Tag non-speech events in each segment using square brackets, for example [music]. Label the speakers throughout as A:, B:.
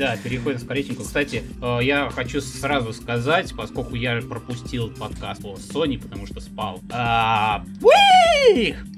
A: Да, переходим с скоротенько. Кстати, э, я хочу сразу сказать, поскольку я пропустил подкаст по Sony, потому что спал. А,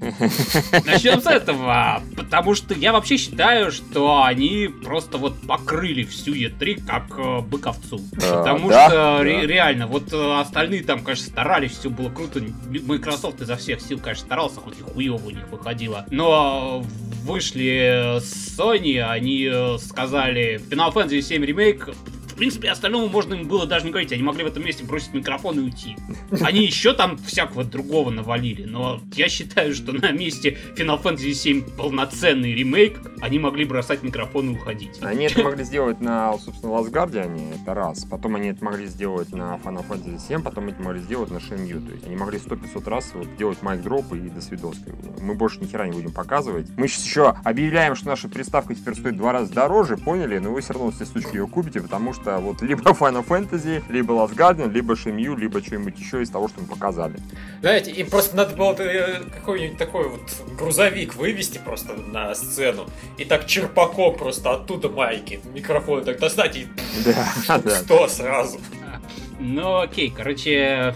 A: Начнем с этого, потому что я вообще считаю, что они просто вот покрыли всю E3 как э, быковцу. Потому да, что да. реально, вот э, остальные там, конечно, старались, все было круто. Microsoft изо всех сил, конечно, старался, хоть и хуево у них выходило. Но вышли Sony, они сказали, Final Fantasy 7 ремейк в принципе, остальному можно им было даже не говорить. Они могли в этом месте бросить микрофон и уйти. Они еще там всякого другого навалили. Но я считаю, что на месте Final Fantasy 7 полноценный ремейк, они могли бросать микрофон и уходить.
B: Они это могли сделать на, собственно, Last Guardian, это раз. Потом они это могли сделать на Final Fantasy 7, потом это могли сделать на Shenmue. То есть они могли 100-500 раз вот делать майк дроп и до свидоски. Мы больше ни хера не будем показывать. Мы сейчас еще объявляем, что наша приставка теперь стоит два раза дороже, поняли? Но вы все равно все сучки ее купите, потому что вот либо [laughs] Final Fantasy, либо Last Guardian, либо Shenmue, либо что-нибудь еще из того, что мы показали.
C: Знаете, им просто надо было э, какой-нибудь такой вот грузовик вывести просто на сцену и так черпаком просто оттуда майки, микрофон так достать и да, [laughs] да. сразу.
A: Ну окей, короче,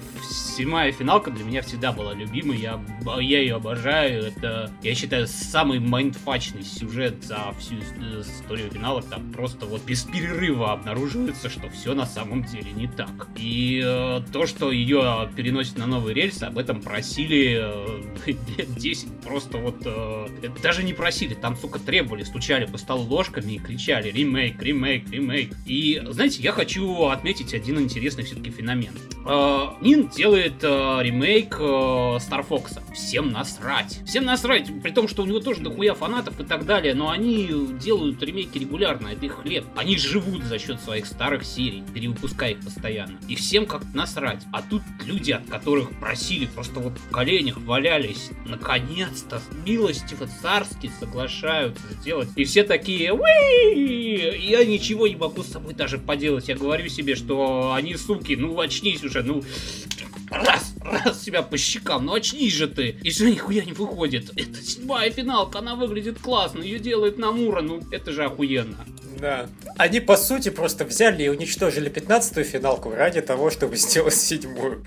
A: седьмая финалка для меня всегда была любимой, я, я ее обожаю, это, я считаю, самый майндфачный сюжет за всю историю финалов, там просто вот без перерыва обнаруживается, что все на самом деле не так. И э, то, что ее переносят на новые рельсы, об этом просили э, [laughs] лет 10, просто вот, э, даже не просили, там, сука, требовали, стучали по столу ложками и кричали ремейк, ремейк, ремейк. И, знаете, я хочу отметить один интересный все-таки феномен. Э, Нин делает делает э, ремейк э, Star Fox. Всем насрать. Всем насрать, при том, что у него тоже дохуя фанатов и так далее, но они делают ремейки регулярно, это их хлеб. Они живут за счет своих старых серий, перевыпуская их постоянно. И всем как насрать. А тут люди, от которых просили, просто вот в коленях валялись, наконец-то милостиво царски соглашаются сделать. И все такие, я ничего не могу с собой даже поделать. Я говорю себе, что они суки, ну очнись уже, ну раз, раз себя по щекам, ну очнись же ты. И все нихуя не выходит. Это седьмая финалка, она выглядит классно, ее делает Намура, ну это же охуенно.
C: Да. Они, по сути, просто взяли и уничтожили пятнадцатую финалку ради того, чтобы сделать седьмую.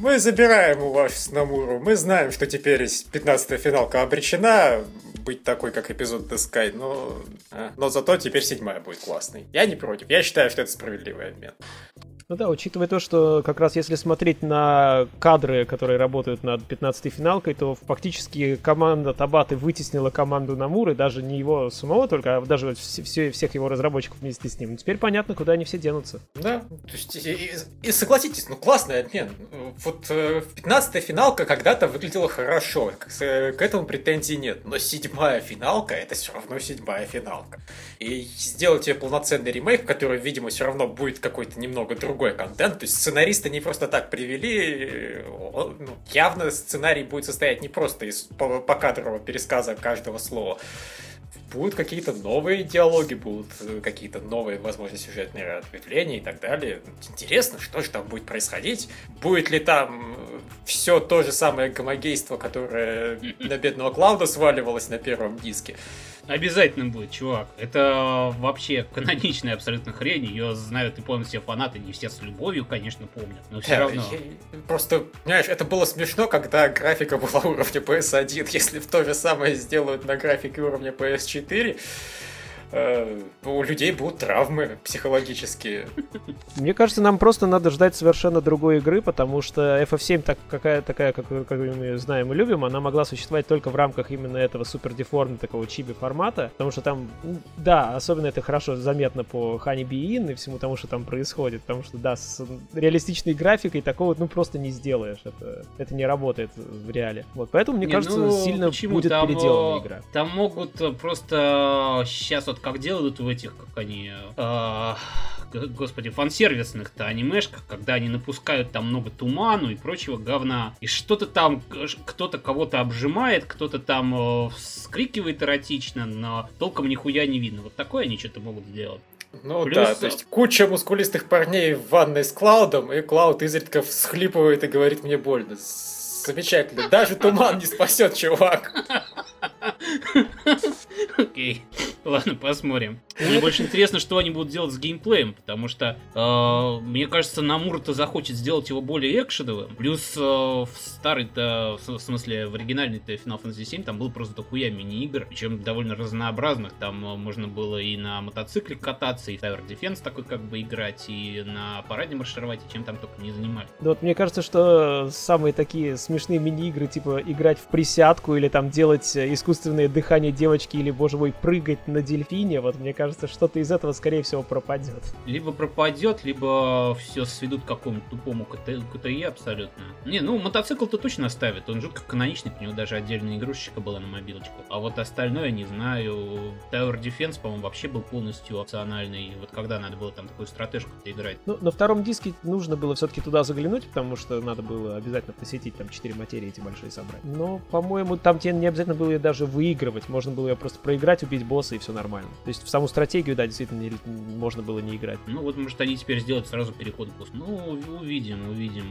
C: Мы забираем у вас Намуру. Мы знаем, что теперь пятнадцатая финалка обречена быть такой, как эпизод The Sky, но, а, но зато теперь седьмая будет классной. Я не против. Я считаю, что это справедливый обмен.
D: Ну да, учитывая то, что как раз если смотреть на кадры, которые работают над 15-й финалкой, то фактически команда Табаты вытеснила команду Намуры, даже не его самого только, а даже все, всех его разработчиков вместе с ним. Ну, теперь понятно, куда они все денутся.
C: Да, то есть, и, и, согласитесь, ну классный обмен. Вот э, 15-я финалка когда-то выглядела хорошо, к, к этому претензий нет, но седьмая финалка это все равно седьмая финалка. И сделать ее полноценный ремейк, который, видимо, все равно будет какой-то немного другой другой контент. То есть сценаристы не просто так привели. Ну, явно сценарий будет состоять не просто из покадрового пересказа каждого слова. Будут какие-то новые диалоги, будут какие-то новые, возможно, сюжетные ответвления и так далее. Интересно, что же там будет происходить? Будет ли там все то же самое гомогейство, которое на бедного Клауда сваливалось на первом диске?
A: Обязательно будет, чувак. Это вообще каноничная абсолютно хрень. Ее знают и помнят все фанаты. Не все с любовью, конечно, помнят. Но все равно.
C: Просто, понимаешь, это было смешно, когда графика была [laughs] уровня PS1. Если в то же самое сделают на графике уровня PS4, Э, у людей будут травмы психологические.
D: Мне кажется, нам просто надо ждать совершенно другой игры, потому что FF7 так, какая такая, как, как мы знаем и любим, она могла существовать только в рамках именно этого супер деформа такого чиби формата, потому что там, да, особенно это хорошо заметно по Honey Bee Inn и всему тому, что там происходит, потому что, да, с реалистичной графикой такого, ну, просто не сделаешь, это, это не работает в реале. Вот, поэтому, мне не, кажется, ну, сильно почему? будет там, переделана игра.
A: Там могут просто сейчас вот как делают в этих, как они, э, господи, фансервисных-то анимешках, когда они напускают там много туману и прочего говна, и что-то там, кто-то кого-то обжимает, кто-то там э, скрикивает эротично, но толком нихуя не видно. Вот такое они что-то могут сделать.
C: Ну
A: Плюс-
C: да, то есть куча мускулистых парней в ванной с Клаудом, и Клауд изредка всхлипывает и говорит мне больно. Замечательно. Даже туман не спасет, чувак. [laughs]
A: Окей. [laughs] Ладно, посмотрим. Мне больше интересно, что они будут делать с геймплеем, потому что, э, мне кажется, Намур-то захочет сделать его более экшеновым. Плюс э, в старый-то, в смысле, в оригинальный-то Final Fantasy 7 там было просто дохуя мини-игр, причем довольно разнообразных. Там э, можно было и на мотоцикле кататься, и в Tower Defense такой как бы играть, и на параде маршировать, и чем там только не занимались.
D: Ну вот мне кажется, что самые такие смешные мини-игры, типа играть в присядку или там делать э, искусственное дыхание девочки или, боже мой, прыгать на дельфине, вот мне кажется, что-то из этого, скорее всего, пропадет.
A: Либо пропадет, либо все сведут к какому-то тупому КТ КТЕ абсолютно. Не, ну мотоцикл-то точно оставит, он жутко каноничный, у него даже отдельная игрушечка была на мобилочку. А вот остальное не знаю. Tower Defense, по-моему, вообще был полностью опциональный. Вот когда надо было там такую стратежку-то играть.
D: Ну, на втором диске нужно было все-таки туда заглянуть, потому что надо было обязательно посетить там четыре материи эти большие собрать. Но, по-моему, там тебе не обязательно было ее даже выигрывать, можно было ее просто проиграть, убить босса и все нормально. То есть в саму стратегию, да, действительно не- можно было не играть.
A: Ну вот, может, они теперь сделают сразу переход к пуску. Ну, увидим, увидим.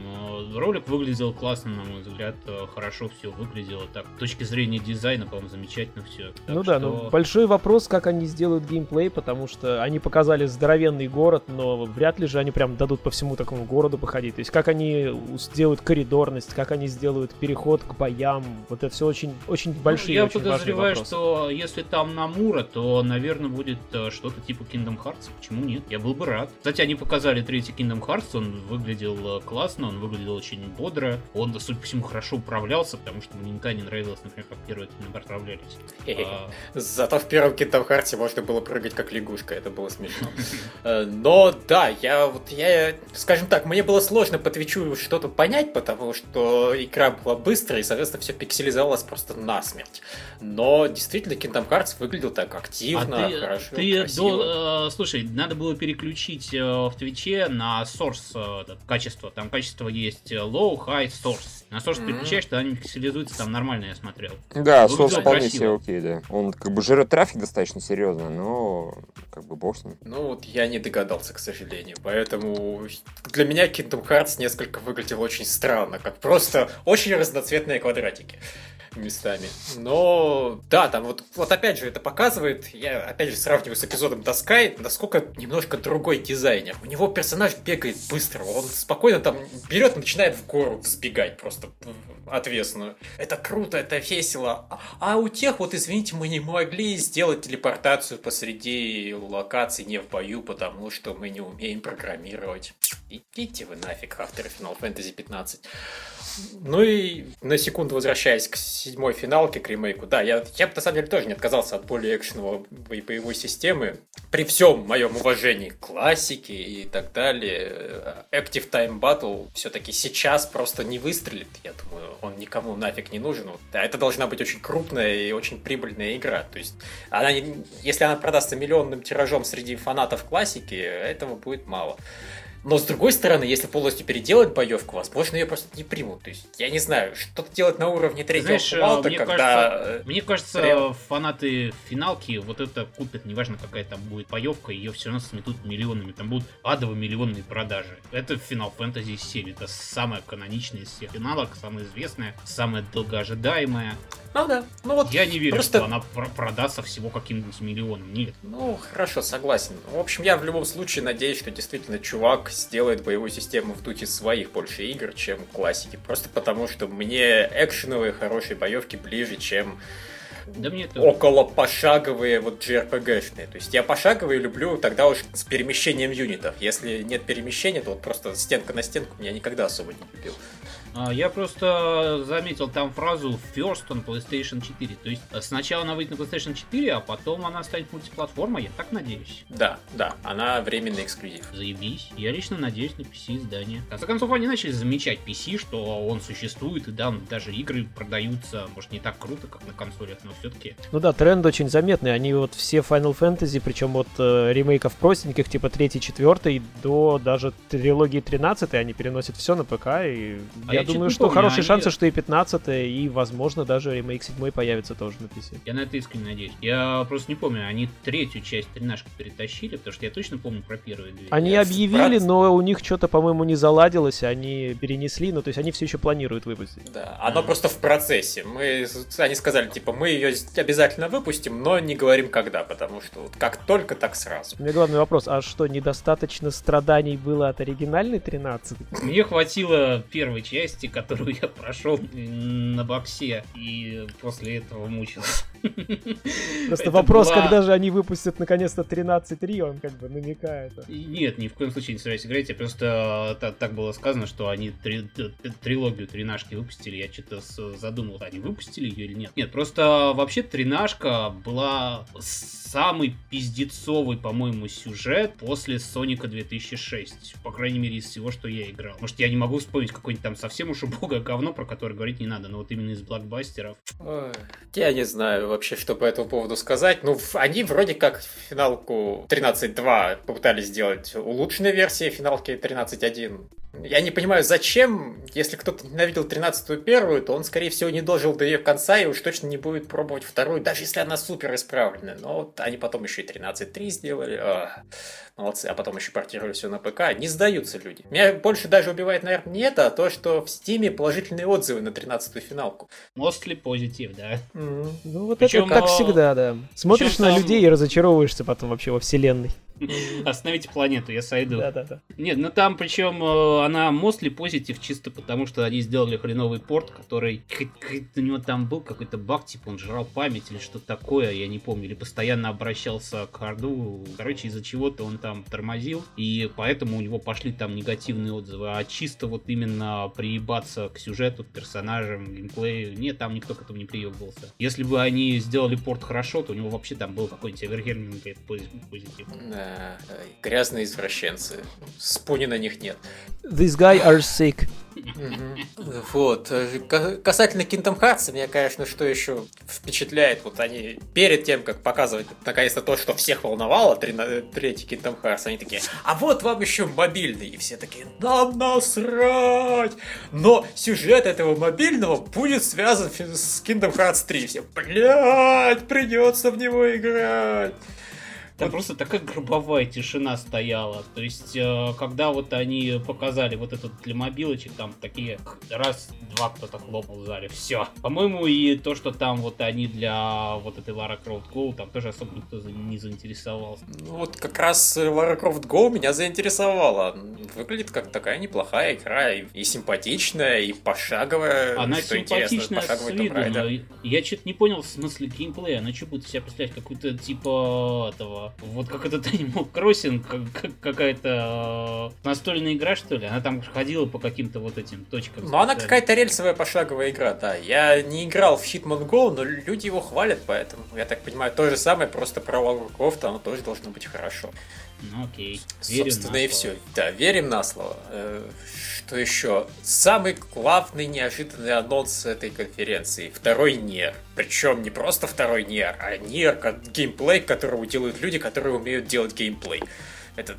A: Э, Ролик выглядел классно, на мой взгляд. э, Хорошо все выглядело. Так, с точки зрения дизайна, по-моему, замечательно все.
D: ну да, ну большой вопрос, как они сделают геймплей, потому что они показали здоровенный город, но вряд ли же они прям дадут по всему такому городу походить. То есть как они сделают коридорность, как они сделают переход к боям, вот это все очень, очень большие,
A: Ну, я
D: очень
A: подозреваю, что если там Намура, то, наверное, будет э, что-то типа Kingdom Hearts. Почему нет? Я был бы рад. Кстати, они показали третий Kingdom Hearts, он выглядел э, классно, он выглядел очень бодро. Он, судя по всему, хорошо управлялся, потому что мне никогда не нравилось, например, как первые Kingdom управлялись. А,
C: Зато в первом Kingdom Hearts можно было прыгать как лягушка, это было смешно. Э, Но да, я вот я, скажем так, мне было сложно по Твичу что-то понять, потому что игра была быстрая, и, соответственно, все пикселизовалось просто насмерть. Но действительно, Kingdom Hearts выглядел так
A: А
C: активно,
A: ты,
C: хорошо,
A: ты
C: красиво.
A: до- э, слушай, надо было переключить э, в Твиче на source э, качество. Там качество есть э, low, high, source. На source
C: Мгм.
A: переключаешь, тогда они пикселизуются, там нормально я смотрел.
B: Да,
A: Выглядело
B: соус вполне
A: красиво.
B: себе окей, да. Он как бы жрет трафик достаточно серьезно, но как бы бог с ним.
C: Ну вот я не догадался, к сожалению. Поэтому для меня Kingdom Hearts несколько выглядел очень странно, как просто очень разноцветные квадратики местами. Но да, там вот, вот опять же это показывает, я опять же сравниваю с эпизодом Доскай, насколько немножко другой дизайнер. У него персонаж бегает быстро, он спокойно там берет и начинает в гору взбегать просто в отвесную. Это круто, это весело. А- у тех, вот извините, мы не могли сделать телепортацию посреди локаций не в бою, потому что мы не умеем программировать. Идите вы нафиг, авторы Final Fantasy 15. Ну и на секунду возвращаясь к седьмой финалке, к ремейку, да, я, я бы на самом деле тоже не отказался от более экшеновой бо- боевой системы. При всем моем уважении к классике и так далее, э, Active Time Battle все-таки сейчас просто не выстрелит, я думаю, он никому нафиг не нужен. А это должна быть очень крупная и очень прибыльная игра. То есть, она, если она продастся миллионным тиражом среди фанатов классики, этого будет мало. Но с другой стороны, если полностью переделать боевку, возможно, ее просто не примут. То есть, я не знаю, что-то делать на уровне третьего
A: Знаешь,
C: Fallout,
A: мне
C: когда...
A: кажется, Мне кажется,
C: Прям.
A: фанаты финалки вот это купят, неважно какая там будет боевка, ее все равно сметут миллионами, там будут адово миллионные продажи. Это Final Fantasy 7, это самая каноничная из всех финалок, самая известная, самая долгоожидаемая.
C: Ну да, ну вот
A: Я не верю,
C: просто-
A: что она про- продастся всего каким-нибудь миллионом, нет.
C: Ну, хорошо, согласен. В общем, я в любом случае надеюсь, что действительно чувак сделает боевую систему в духе своих больше игр, чем классики. Просто потому, что мне экшеновые хорошие боевки ближе, чем
A: Да мне это...
C: около пошаговые вот JRPG-шные. То есть я пошаговые люблю тогда уж с перемещением юнитов. Если нет перемещения, то вот просто стенка на стенку меня никогда особо не любил.
A: А, Я просто заметил там фразу First on PlayStation 4. То есть э, сначала она выйдет на PlayStation 4, а потом она станет мультиплатформой, я так надеюсь.
C: Да, да, она временный эксклюзив.
A: Заебись. Я лично надеюсь на PC издание. В конце концов, они начали замечать PC, что он существует, и да, даже игры продаются, может, не так круто, как на консолях, но все-таки.
D: Ну да, тренд очень заметный. Они вот все Final Fantasy, причем от э, ремейков простеньких, типа 3 4 до даже трилогии 13, они переносят все на ПК. И
A: А я,
D: думаю, что
A: помню,
D: хорошие
A: они-
D: шансы, что и 15 и, возможно, даже ремейк 7 появится тоже на PC.
A: Я на это искренне надеюсь. Я просто не помню, они третью часть тринашки перетащили, потому что я точно помню про первые две.
D: Они
C: Я
D: объявили,
C: вкратце-
D: но у них что-то, по-моему, не заладилось, они перенесли, ну, то есть они все еще планируют выпустить.
C: Да, оно
A: Мгм.
C: просто в процессе. Мы, они сказали, типа, мы ее обязательно выпустим, но не говорим когда, потому что вот как только, так сразу.
D: У меня главный вопрос, а что, недостаточно страданий было от оригинальной 13?
A: Мне хватило первой части, которую я прошел на боксе, и после этого мучился. [laughs]
D: Просто
A: Это
D: вопрос, когда же они выпустят наконец-то 13.3, он как бы намекает.
A: Нет, ни в коем случае не собираюсь играть. Я просто та- так было сказано, что они трилогию тринашки выпустили. Я что-то задумался, они выпустили ее или нет. Нет, просто вообще тринашка была самый пиздецовый, по-моему, сюжет после Соника 2006. По крайней мере, из всего, что я играл. Может, я не могу вспомнить какое-нибудь там совсем уж убогое говно, про которое говорить не надо, но вот именно из блокбастеров.
C: Ой, Я не знаю вообще, что по этому поводу сказать. Ну, они вроде как финалку 13.2 попытались сделать улучшенной версии финалки 13.1. Я не понимаю, зачем, если кто-то ненавидел 13-ю первую, то он, скорее всего, не дожил до ее конца и уж точно не будет пробовать вторую, даже если она супер исправленная. Но вот они потом еще и 13.3 сделали. Ах, молодцы. А потом еще портировали все на ПК. Не сдаются люди. Меня больше даже убивает, наверное, не это, а то, что в Стиме положительные отзывы на 13-ю финалку.
A: Mostly позитив, да.
D: Ну вот
A: Причем,
D: это так
A: а,
D: всегда, да. Смотришь
A: причем
D: на людей и разочаровываешься потом вообще во вселенной.
A: Остановите планету, я сойду.
D: Да-да-да.
A: Нет, ну там причем э, она mostly позитив чисто потому, что они сделали хреновый порт, который у него там был какой-то баг, типа он жрал память или что-то такое, я не помню, или постоянно обращался к харду, короче, из-за чего-то он там тормозил, и поэтому у него пошли там негативные отзывы, а чисто вот именно приебаться к сюжету, к персонажам, геймплею, нет, там никто к этому не приебывался. Если бы они сделали порт хорошо, то у него вообще там был какой-нибудь Эвергерминг позитив.
C: Да, грязные извращенцы. Спуни на них нет.
D: This guy are sick.
C: Вот. э, ка- Касательно Kingdom Hearts, меня, конечно, что еще впечатляет, вот они перед тем, как показывать наконец-то то, что всех волновало, трина- третий Kingdom Hearts, они такие, а вот вам еще мобильный, и все такие, нам насрать! Но сюжет этого мобильного будет связан с Kingdom Hearts 3. Все, блядь, придется в него играть.
A: Там просто такая гробовая тишина стояла. То есть, э, когда вот они показали вот этот для мобилочек, там такие раз-два кто-то хлопал в зале. Все. По-моему, и то, что там вот они для вот этой Лара Крофт Go, там тоже особо никто не заинтересовался.
C: Ну вот как раз э, Lara Croft Go меня заинтересовала. Выглядит как такая неплохая игра, и, и симпатичная, и пошаговая.
A: Она
C: что
A: симпатичная с виду, но я что-то не понял в смысле геймплея. Она что будет себя представлять? Какую-то типа этого... Вот как этот [laughs] Animal Crossing, как- как- какая-то э, настольная игра, что ли? Она там ходила по каким-то вот этим точкам.
C: Ну, она какая-то рельсовая пошаговая игра, да. Я не играл в Hitman Go, но люди его хвалят, поэтому, я так понимаю, то же самое, просто про Lara Croft, оно тоже должно быть хорошо.
A: Ну окей. Верю
C: Собственно, и все. Да, верим на слово. Э, Что еще? Самый главный неожиданный анонс этой конференции. Второй Нер. Причем не просто второй Нер, а Нер, геймплей, которого делают люди, которые умеют делать геймплей. Это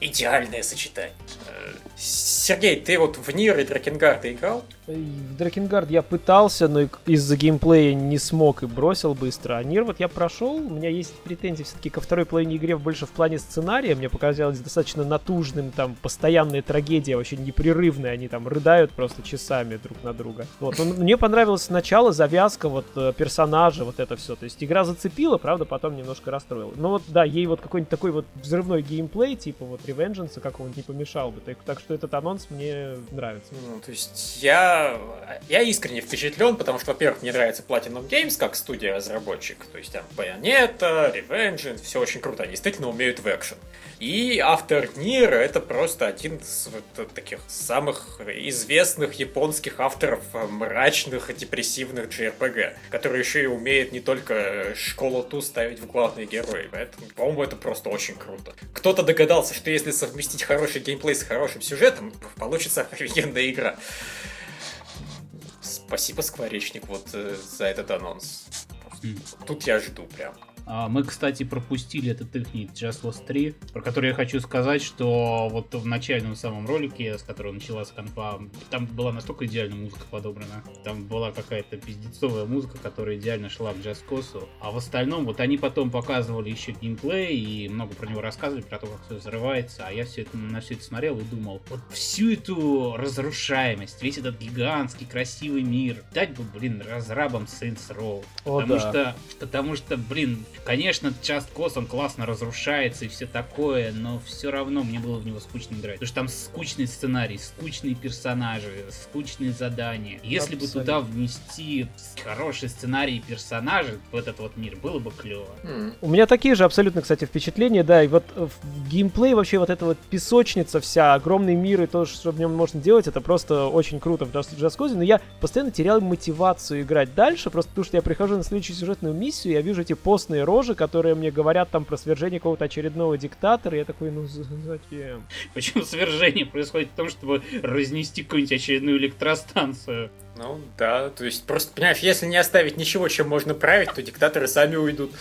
C: идеальное сочетание. Э, Сергей, ты вот в Нир и Дракенгард играл?
D: В Дракенгард я пытался, но из-за геймплея не смог и бросил быстро. А Нир вот я прошел, у меня есть претензии все-таки ко второй половине игры больше в плане сценария. Мне показалось достаточно натужным, там постоянная трагедия, вообще непрерывная. Они там рыдают просто часами друг на друга. Вот. Но мне понравилось начало, завязка, вот э, персонажа, вот это все. То есть игра зацепила, правда, потом немножко расстроила. Но вот да, ей вот какой-нибудь такой вот взрывной геймплей, типа вот Revengeance какого-нибудь не помешал бы. Так, так что этот анонс мне нравится.
C: Ну, то есть я, я искренне впечатлен, потому что, во-первых, мне нравится Platinum Games как студия-разработчик. То есть там Bayonetta, Revenge, все очень круто. Они действительно умеют в экшен. И автор Нир это просто один из вот таких самых известных японских авторов мрачных и депрессивных JRPG, который еще и умеет не только школу ту ставить в главные герои. Поэтому, по-моему, это просто очень круто. Кто-то догадался, что если совместить хороший геймплей с хорошим сюжетом, получится офигенная игра. Спасибо, Скворечник, вот э, за этот анонс. Тут я жду прям.
A: А, мы, кстати, пропустили этот их Just Lost 3, про который я хочу сказать, что вот в начальном самом ролике, с которого началась конфа, там была настолько идеальная музыка подобрана. Там была какая-то пиздецовая музыка, которая идеально шла к Just Cause. А в остальном, вот они потом показывали еще геймплей и много про него рассказывали, про то, как все взрывается. А я все это, на все это смотрел и думал, вот всю эту разрушаемость, весь этот гигантский красивый мир, дать бы, блин, разрабам Saints Row.
D: О,
A: потому
D: да.
A: что, потому что, блин, конечно, Just Cause он классно разрушается и все такое, но все равно мне было в него скучно играть. Потому что там скучный сценарий, скучные персонажи, скучные задания. Если бы
D: Абсолютно.
A: туда внести хороший сценарий и персонажи в этот вот мир, было бы клево.
C: М.
D: У меня такие же абсолютно, кстати, впечатления, да, и вот э, в геймплей вообще вот эта вот песочница вся, огромный мир и то, что в нем можно делать, это просто очень круто в Just Just Cause, но я постоянно терял мотивацию играть дальше, просто потому что я прихожу на следующую сюжетную миссию, я вижу эти постные рожи, которые мне говорят там про свержение какого-то очередного диктатора, я такой, ну за- зачем?
A: Почему свержение происходит в том, чтобы разнести какую-нибудь очередную электростанцию?
C: Ну да, то есть просто, понимаешь, если не оставить ничего, чем можно править, то диктаторы сами уйдут.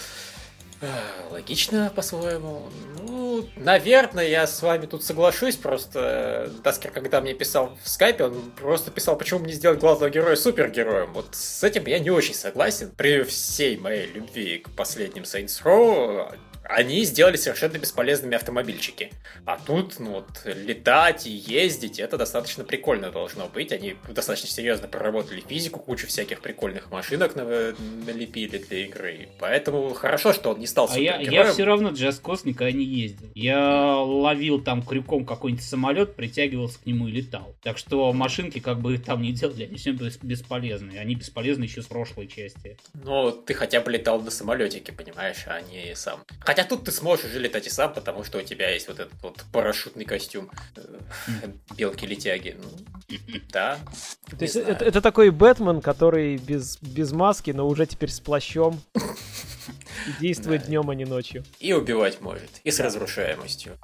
C: А, Логично, по-своему. Ну, наверное, я с вами тут соглашусь, просто э, Таскер, когда мне писал в скайпе, он просто писал, почему бы не сделать главного героя супергероем. Вот с этим я не очень согласен. При всей моей любви к последним Saints Row, они сделали совершенно бесполезными автомобильчики. А тут, ну вот, летать и ездить, это достаточно прикольно должно быть. Они достаточно серьезно проработали физику, кучу всяких прикольных машинок на- налепили для игры. Поэтому хорошо, что он не стал
A: А я, я все равно Just Cause никогда не ездил. Я ловил там крюком какой-нибудь самолет, притягивался к нему и летал. Так что машинки как бы там не делали, они все бес- бесполезны. Они бесполезны еще с прошлой части.
C: Ну, ты хотя бы летал на самолетике, понимаешь, а не сам. Хотя тут ты сможешь уже летать и сам, потому что у тебя есть вот этот вот парашютный костюм э, белки-летяги. Ну, да.
D: То есть это, это такой Бэтмен, который без, без маски, но уже теперь с плащом. [laughs] И действует
C: Да.
D: днем, а не ночью.
C: И убивать может. И с разрушаемостью.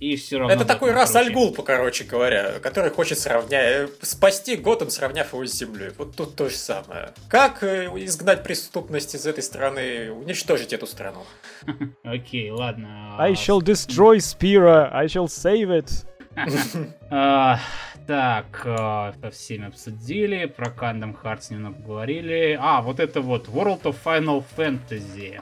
A: И все равно...
C: Это такой раз. Альгул, короче говоря, который хочет сравнять, спасти Готэм, сравняв его с землей. Вот тут то же самое. Как э, изгнать преступность из этой страны, уничтожить эту страну? [laughs]
A: Окей, ладно.
D: I shall destroy Spira, I shall save it. [laughs]
A: Так, а, со всеми обсудили, про Kingdom Hearts немного говорили. А, вот это вот World of Final Fantasy.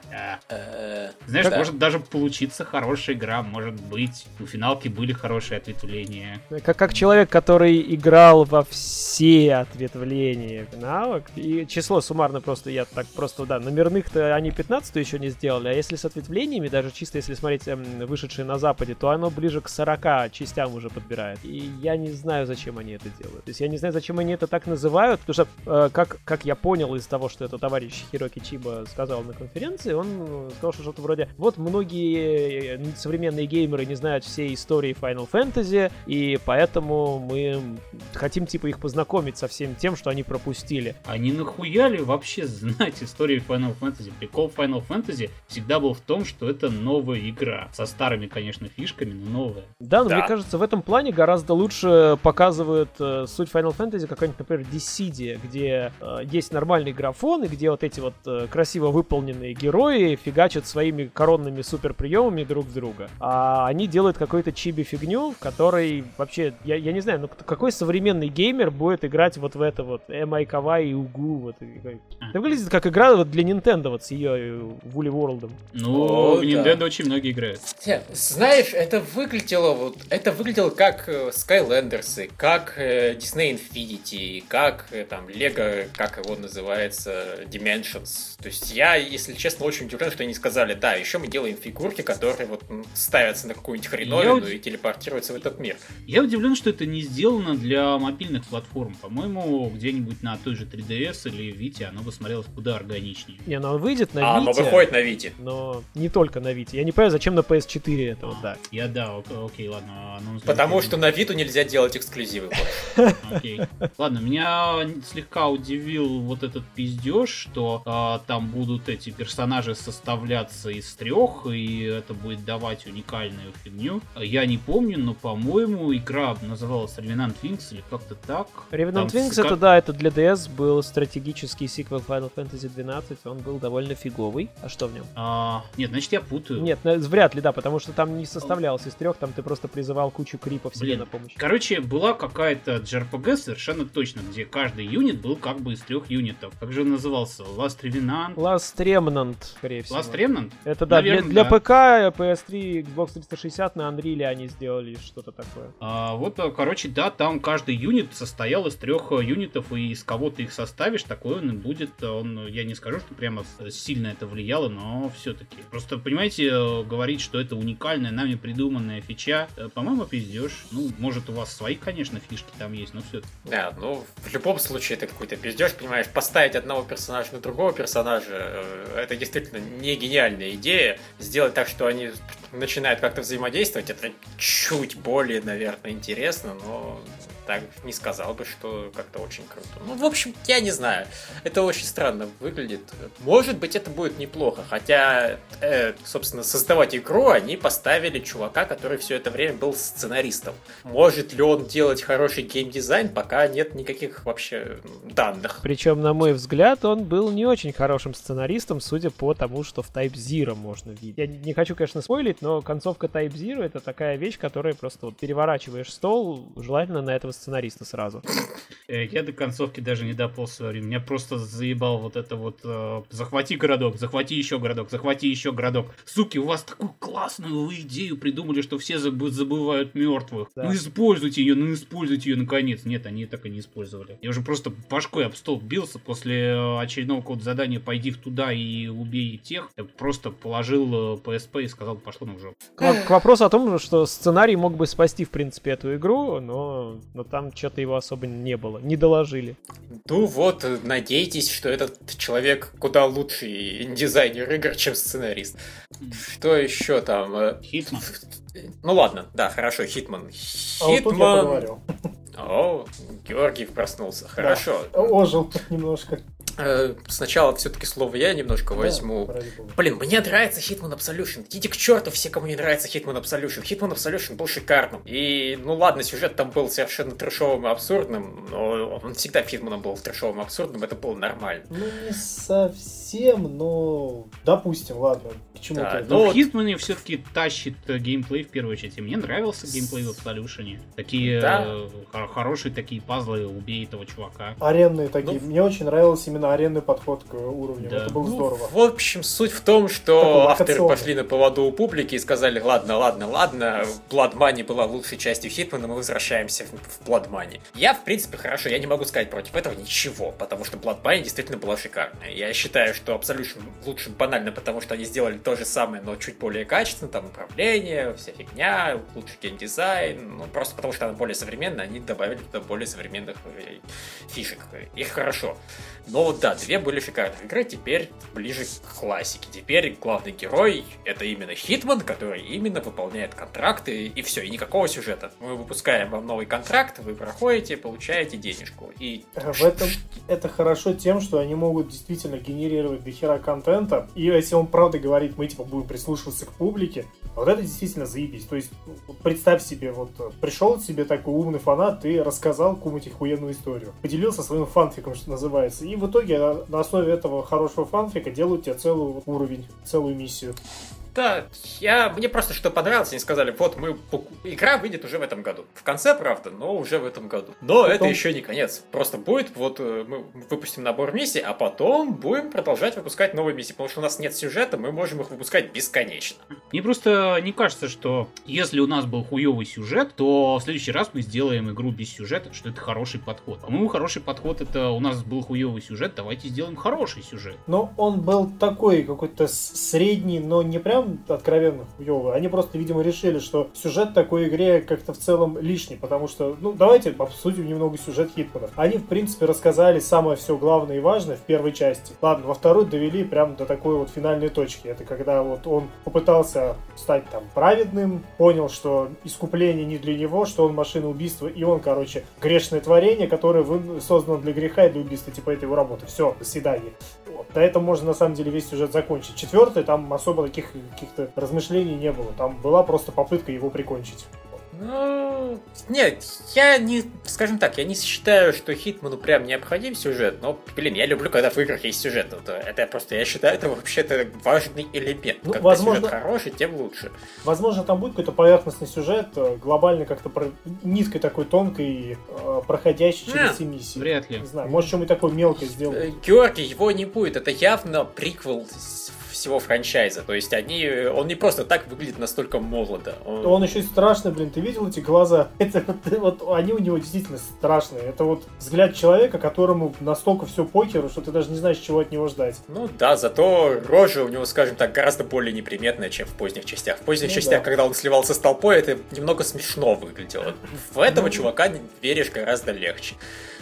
C: Э,
A: знаешь,
C: да.
A: может даже получиться хорошая игра, может быть. У финалки были хорошие ответвления.
D: Как, как человек, который играл во все ответвления навык, и число суммарно просто, я так просто, да, номерных-то они 15 еще не сделали, а если с ответвлениями, даже чисто если смотреть эм, вышедшие на Западе, то оно ближе к 40 частям уже подбирает. И я не знаю, зачем они это делают. То есть я не знаю, зачем они это так называют, потому что, э, как, как я понял из того, что это товарищ Хироки Чиба сказал на конференции, он э, сказал, что что-то вроде, вот многие э, современные геймеры не знают всей истории Final Fantasy, и поэтому мы хотим, типа, их познакомить со всем тем, что они пропустили.
A: Они нахуяли вообще знать историю Final Fantasy? Прикол Final Fantasy всегда был в том, что это новая игра. Со старыми, конечно, фишками, но новая.
D: Да, но
C: Да.
D: мне кажется, в этом плане гораздо лучше показывают э, суть Final Fantasy какая-нибудь, например, Dissidia, где э, есть нормальный графон, и где вот эти вот э, красиво выполненные герои фигачат своими коронными суперприемами друг в друга. А они делают какую-то чиби-фигню, в которой вообще, я, я не знаю, ну какой современный геймер будет играть вот в это вот Эмай Кавай и Угу, вот. Это выглядит как игра вот для Nintendo вот с ее Вули Ворлдом.
A: Ну, в
C: да.
A: Nintendo очень многие играют.
C: Знаешь, это выглядело вот, это выглядело как э, Skylanders, как э, Disney Infinity, как э, там Lego, как его называется, Dimensions. То есть я, если честно, очень удивлен, что они сказали, да, еще мы делаем фигурки, которые вот ставятся на какую-нибудь хреновину
A: уд-
C: и телепортируются в этот мир.
A: Я удивлен, что это не сделано для мобильных платформ. По-моему, где-нибудь на той же 3DS или Vita оно бы смотрелось куда органичнее.
D: Не, ну он выйдет на
C: а оно
D: Vita,
C: выходит на Вите.
D: но не только на Vita. Я не понимаю, зачем на PS4 это вот, да.
A: Я да, ок- окей, ладно. оно
C: Потому что на Виту нельзя делать эксклюзив эксклюзивы. [laughs]
A: Окей. Ладно, меня слегка удивил вот этот пиздеж, что а, там будут эти персонажи составляться из трех, и это будет давать уникальную фигню. Я не помню, но, по-моему, игра называлась Revenant Wings или как-то так.
D: Revenant
A: Там
D: Wings
A: ска-
D: это да, это для DS был стратегический сиквел Final Fantasy 12, он был довольно фиговый. А что в нем?
A: А, нет, значит, я путаю.
D: Нет, ну, вряд ли, да, потому что там не составлялось из трех, там ты просто призывал кучу крипов себе
A: Блин,
D: на помощь.
A: Короче, была какая-то JRPG совершенно точно, где каждый юнит был как бы из трех юнитов. Как же он назывался? Last Revenant?
D: Last Remnant, скорее всего.
A: Last Remnant?
D: Это да, для,
A: Наверное,
D: для
A: да.
D: ПК, PS3, Xbox 360 на Unreal они сделали что-то такое.
A: А, вот, а, короче, да, там каждый юнит состоял из трех э, юнитов, и из кого ты их составишь, такой он и будет. Он, я не скажу, что прямо сильно это влияло, но все-таки. Просто, понимаете, э, говорить, что это уникальная, нами придуманная фича, э, по-моему, пиздешь. Ну, может, у вас свои, конечно, фишки там есть, но все
C: Да, ну, в любом случае это какой-то пиздеж, понимаешь, поставить одного персонажа на другого персонажа, э, это действительно не гениальная идея. Сделать так, что они начинают как-то взаимодействовать, это чуть более, наверное, интересно, но так не сказал бы, что как-то очень круто. Ну, в общем, я не знаю. Это очень странно выглядит. Может быть, это будет неплохо. Хотя, э, собственно, создавать игру они поставили чувака, который все это время был сценаристом. Может ли он делать хороший геймдизайн, пока нет никаких вообще данных.
D: Причем, на мой взгляд, он был не очень хорошим сценаристом, судя по тому, что в Type Zero можно видеть. Я не хочу, конечно, спойлить, но концовка Type Zero это такая вещь, которая просто вот переворачиваешь стол, желательно на этого сценариста сразу.
A: Э, Я до концовки даже не дополз в время. Меня просто заебал вот это вот э, захвати городок, захвати еще городок, захвати еще городок. Суки, у вас такую классную вы идею придумали, что все забы- забывают мертвых.
D: Да.
A: Ну используйте ее, ну используйте ее наконец. Нет, они так и не использовали. Я уже просто башкой об стол бился после э, очередного какого-то задания «пойди в туда и убей тех». Я просто положил э, PSP и сказал «пошло на жопу».
D: К, к вопросу о том, что сценарий мог бы спасти, в принципе, эту игру, но, но там что-то его особо не было, не доложили.
C: Ну вот, надейтесь, что этот человек куда лучший дизайнер игр, чем сценарист. Что еще там? Э,
A: Hitman.
C: Ну ладно, да, хорошо, Hitman.
E: А вот тут
C: Hitman. О, Георгиев проснулся. Хорошо.
E: Ожил немножко.
C: Э, Сначала все-таки слово я немножко возьму.
E: Да, бога.
C: Блин, мне нравится Hitman Absolution. Идите к черту все, кому не нравится Hitman Absolution. Hitman Absolution был шикарным. И, ну ладно, сюжет там был совершенно трешовым и абсурдным, но он всегда Хитманом был трешовым и абсурдным, это было нормально.
E: Ну, не совсем, но... Допустим, ладно. К чему
C: Да,
E: это?
C: ну
A: Но
C: вот-
A: Хитмане все-таки тащит э, геймплей в первую очередь. И мне нравился геймплей в Absolution. Такие
C: Да.
A: э, хор- хорошие такие пазлы, убей этого чувака.
E: Аренные такие.
C: Ну,
E: Мне очень нравился именно аренный подход к уровню.
A: Да.
E: Это было
C: Ну,
E: здорово.
C: В общем, суть в том, что
E: Такой
C: авторы пошли на поводу у публики и сказали, ладно, ладно, ладно, Blood Money была лучшей частью Хитмана, мы возвращаемся в, Blood Money. Я, в принципе, хорошо, я не могу сказать против этого ничего, потому что Blood Money действительно была шикарная. Я считаю, что Absolution лучше банально, потому что они сделали то же самое, но чуть более качественно, там управление, вся фигня, лучший геймдизайн, ну, просто потому что она более современная, они добавили туда более современных э, фишек. Их хорошо. Но вот да, две были шикарные игры, теперь ближе к классике. Теперь главный герой это именно Хитман, который именно выполняет контракты, и все, и никакого сюжета. Мы выпускаем вам новый контракт, вы проходите, получаете денежку. И
E: Э, В этом это хорошо тем, что они могут действительно генерировать дохера контента. И если он правда говорит, мы типа будем прислушиваться к публике, вот это действительно заебись. То есть, вот представь себе, вот э, пришел себе такой умный фанат, ты рассказал кому-нибудь охуенную историю. Поделился своим фанфиком, что называется. И в итоге на- на основе этого хорошего фанфика делают тебе целый уровень, целую миссию.
C: Да, я, мне просто что понравилось, они сказали, вот мы, игра выйдет уже в этом году. В конце, правда, но уже в этом году. Но это
E: Потом-
C: еще не конец. Просто будет, вот э, мы выпустим набор миссий, а потом будем продолжать выпускать новые миссии, потому что у нас нет сюжета, мы можем их выпускать бесконечно.
A: Мне просто не кажется, что если у нас был хуёвый сюжет, то в следующий раз мы сделаем игру без сюжета, что это хороший подход. По-моему, хороший подход это у нас был хуёвый сюжет, давайте сделаем хороший сюжет.
E: Но он был такой какой-то средний, но не прям там откровенно хуёвый. Они просто, видимо, решили, что сюжет такой игре как-то в целом лишний, потому что, ну, давайте обсудим немного сюжет Хитмана. Они, в принципе, рассказали самое все главное и важное в первой части. Ладно, во второй довели прямо до такой вот финальной точки. Это когда вот он попытался стать там праведным, понял, что искупление не для него, что он машина убийства, и он, короче, грешное творение, которое создано для греха и для убийства, типа это его работа. Все, до свидания. Вот. На этом можно на самом деле весь сюжет закончить. Четвертый, там особо таких каких-то размышлений не было. Там была просто попытка его прикончить.
C: Ну, нет, я не, скажем так, я не считаю, что Хитману прям необходим сюжет, но, блин, я люблю, когда в играх есть сюжет. Это, это просто, я считаю, это вообще-то важный элемент. Ну, когда возможно, сюжет хороший, тем лучше.
E: Возможно, там будет какой-то поверхностный сюжет, э, глобальный как-то про... низкой такой, тонкой, э, проходящий через нет, все миссии.
A: Вряд ли.
E: Не знаю, может, что-нибудь такое мелкое сделать.
C: Георгий, его не будет, это явно приквел всего франчайза. То есть они, он не просто так выглядит настолько молодо.
E: Он, он еще и страшный, блин. Ты видел эти глаза? [laughs] Это вот, вот они у него действительно страшные. Это вот взгляд человека, которому настолько все покеру, что ты даже не знаешь, чего от него ждать.
C: Ну да, зато рожа у него, скажем так, гораздо более неприметная, чем в поздних частях. В поздних ну, частях, да. когда он сливался с толпой, это немного смешно выглядело. В этого ну, чувака веришь гораздо легче.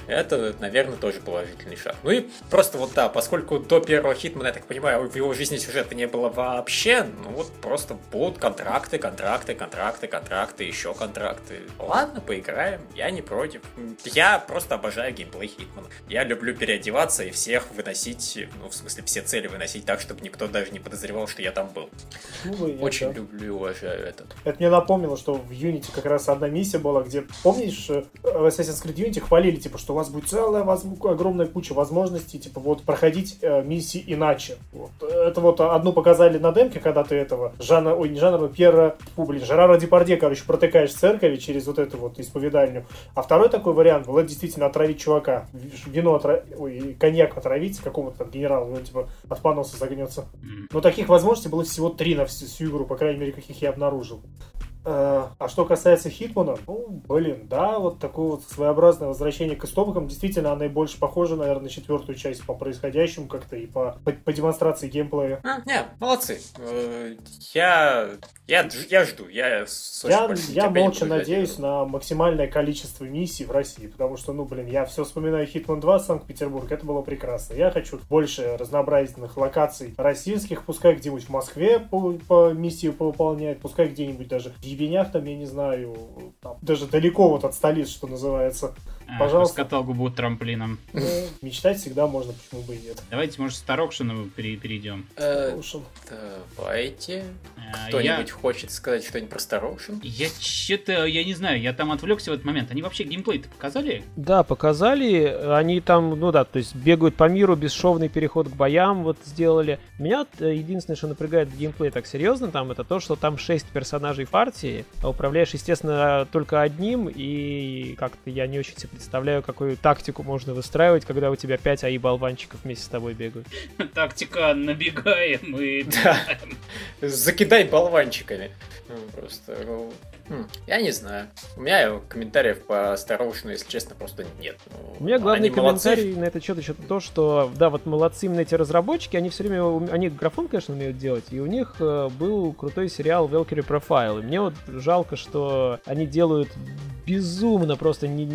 C: Это, наверное, тоже положительный шаг. Ну и просто вот да, поскольку до первого Хитмана, я так понимаю, в его жизни сюжета не было вообще, ну вот просто будут контракты, контракты, контракты, контракты, еще контракты. Ладно, поиграем, я не против. Я просто обожаю геймплей Хитмана. Я люблю переодеваться и всех выносить, ну в смысле все цели выносить так, чтобы никто даже не подозревал, что я там был. Ну, Очень да. люблю и уважаю этот.
E: Это мне напомнило, что в Unity как раз одна миссия была, где, помнишь, э, в Assassin's Creed Unity хвалили, типа, что вас будет целая огромная куча возможностей, типа вот проходить э, миссии иначе. Вот. Это вот одну показали на демке, когда ты этого Жана, ой, не Жана, но Пьера, фу, блин, Жерара Депардье, короче, протыкаешь церковь через вот эту вот исповедальню. А второй такой вариант был, это действительно отравить чувака. Вино отравить, ой, коньяк отравить какому-то там генералу, он типа от поноса загнется. Но таких возможностей было всего три на всю, всю игру, по крайней мере, каких я обнаружил. Э, а что касается Хитмана, ну, блин, да, вот такое вот своеобразное возвращение к истокам. Действительно, она и больше похожа, наверное, на четвертую часть по происходящему как-то и по, по, по демонстрации геймплея.
C: А, не, молодцы. Э, я, я, я жду. Я,
E: я, я молча надеюсь на максимальное количество миссий в России, потому что, ну, блин, я все вспоминаю Хитман 2 Санкт-Петербург, это было прекрасно. Я хочу больше разнообразительных локаций российских, пускай где-нибудь в Москве по, по миссии повыполнять, пускай где-нибудь даже в Ебенях, там, я не знаю, там, даже далеко вот от столиц, что называется.
A: А, Пожалуйста. Каталогу будет трамплином.
E: Ну, [laughs] мечтать всегда можно, почему бы и нет.
A: Давайте, может, Star Auction перейдем.
C: Э, давайте. Э, Кто-нибудь хочет сказать что-нибудь про Ocean?
A: Я что-то, я не знаю, я там отвлекся в этот момент. Они вообще геймплей-то показали?
D: Да, показали. Они там, ну да, то есть бегают по миру, бесшовный переход к боям вот сделали. Меня э, единственное, что напрягает в геймплей так серьезно там, это то, что там 6 персонажей в партии, а управляешь, естественно, только одним, и как-то я не очень себе представляю, какую тактику можно выстраивать, когда у тебя 5 АИ болванчиков вместе с тобой бегают. [laughs]
A: Тактика набегаем и... [laughs]
C: Да. Закидай болванчиками. Ну, просто ну, Хм, я не знаю. У меня комментариев по Староушину, если честно, просто нет.
D: У меня главный они комментарий молодцы. на этот счет еще то, что, да, вот молодцы именно эти разработчики, они все время, они графон, конечно, умеют делать, и у них э, был крутой сериал Valkyrie Profile, и мне вот жалко, что они делают безумно, просто не,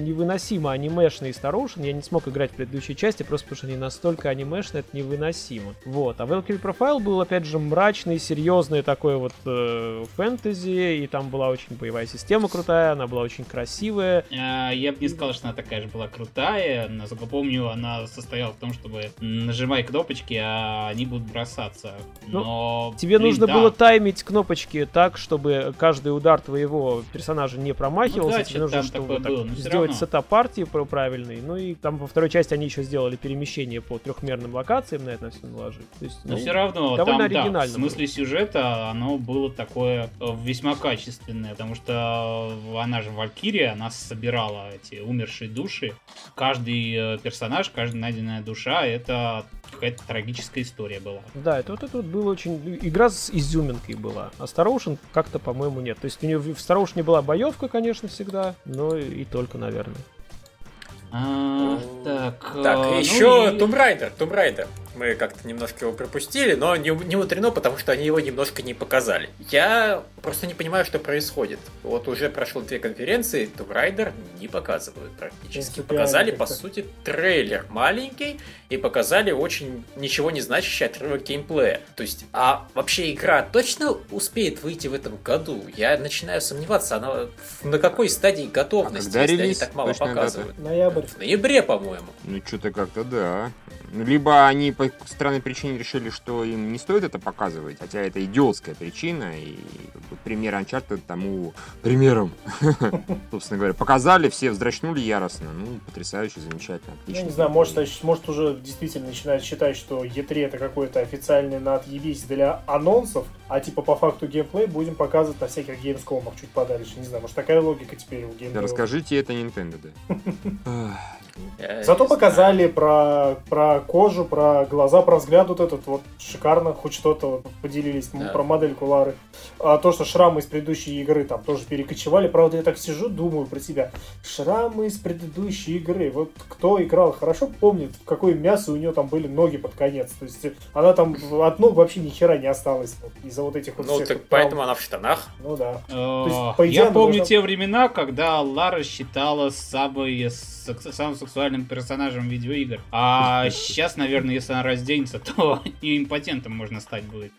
D: невыносимо анимешный Староушен. Я не смог играть в предыдущей части, просто потому что они настолько анимешные, это невыносимо. Вот. А Valkyrie Profile был, опять же, мрачный, серьезный такой вот э, фэнтези, и там была очень боевая система крутая, она была очень красивая.
A: А, я бы не сказал, что она такая же была крутая. Насколько помню, она состояла в том, чтобы нажимай кнопочки, а они будут бросаться. Ну, Но...
D: Ну, тебе блин, нужно да. было таймить кнопочки так, чтобы каждый удар твоего персонажа не промахивался. Ну, да, тебе нужно, чтобы так, было, сделать сетап партии правильный. Ну и там во второй части они еще сделали перемещение по трехмерным локациям на это все наложить. То есть,
A: Но ну, все равно, довольно там, оригинально. Да, в смысле было. сюжета оно было такое э, весьма качественное, потому что она же Валькирия, она собирала эти умершие души. Каждый э, персонаж, каждая найденная душа, это какая-то трагическая история была.
D: Да, это вот это вот было очень... Игра с изюминкой была. А Star Ocean как-то, по-моему, нет. То есть у нее в Star Ocean была боевка, конечно, всегда, но и только, наверное.
A: А, так,
C: так, э, ну еще и... Tomb Raider, Tomb Raider. Мы как-то немножко его пропустили, но не, не мудрено, потому что они его немножко не показали. Я просто не понимаю, что происходит. Вот уже прошло две конференции, Tomb Raider не показывают практически. Показали, по сути, трейлер маленький и показали очень ничего не значащий отрывок геймплея. То есть, а вообще игра точно успеет выйти в этом году? Я начинаю сомневаться, она на какой стадии готовности,
B: А когда
C: если
B: релиз?
C: они так мало
B: Точная дата?
C: показывают?
E: Ноябрь.
C: В ноябре, по-моему.
B: Ну, что-то как-то да. Либо они по странной причине решили, что им не стоит это показывать, хотя это идиотская причина, и пример Uncharted тому примером. [laughs] Собственно говоря, показали, все вздрачнули яростно. Ну, потрясающе, замечательно,
E: Я
B: отлично.
E: не знаю, может, может уже действительно начинают считать, что E3 это какой-то официальный на отъебись для анонсов, а типа по факту геймплей будем показывать на всяких геймскомах чуть подальше. Не знаю, может такая логика теперь у
B: Да
E: геймплея.
B: расскажите это Nintendo, да. [laughs]
E: Зато показали про, про кожу, про глаза, про взгляд вот этот вот шикарно, хоть что-то вот поделились
C: Да.
E: про модельку Лары. А то, что шрамы из предыдущей игры там тоже перекочевали, правда, я так сижу, думаю про себя. Шрамы из предыдущей игры. Вот кто играл, хорошо помнит, в какое мясо у нее там были ноги под конец. То есть она там от ног вообще ни хера не осталось вот из-за вот этих вот
C: Ну,
E: всех
C: так
E: вот
C: поэтому
E: травм.
C: она в штанах.
E: Ну да.
A: Э,
E: есть, по идее,
A: Я помню
E: должна-
A: те времена, когда Лара считала самой, самым сексуальным персонажем видеоигр. А сейчас, наверное, если она разденется, то и [laughs] импотентом можно стать будет.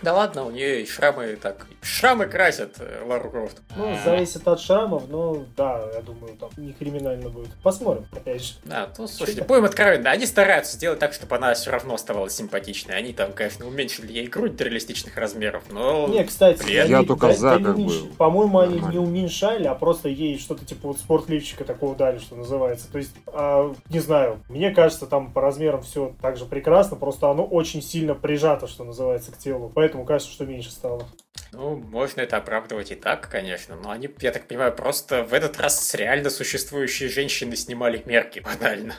C: Да ладно, у нее и шрамы так. Шрамы красят э, Лару Крофт.
E: Ну,
A: А.
E: зависит от шрамов, но да, я думаю, там не криминально будет. Посмотрим, опять же.
C: Да, ну слушайте, будем откровенны, они стараются сделать так, чтобы она все равно оставалась симпатичной. Они там, конечно, уменьшили ей грудь до реалистичных размеров, но...
E: Не, кстати,
C: Привет.
E: они-
B: Я только за,
E: не
B: как
E: уменьш-
B: бы.
E: По-моему, они
B: Нормально.
E: не уменьшали, а просто ей что-то типа вот спортливчика такого дали, что называется. То есть, а, не знаю, мне кажется, там по размерам все так же прекрасно, просто оно очень сильно прижато, что называется, к телу. Поэтому кажется, что меньше стало.
C: Ну, можно это оправдывать и так, конечно, но они, я так понимаю, просто в этот раз с реально существующей женщины снимали мерки банально.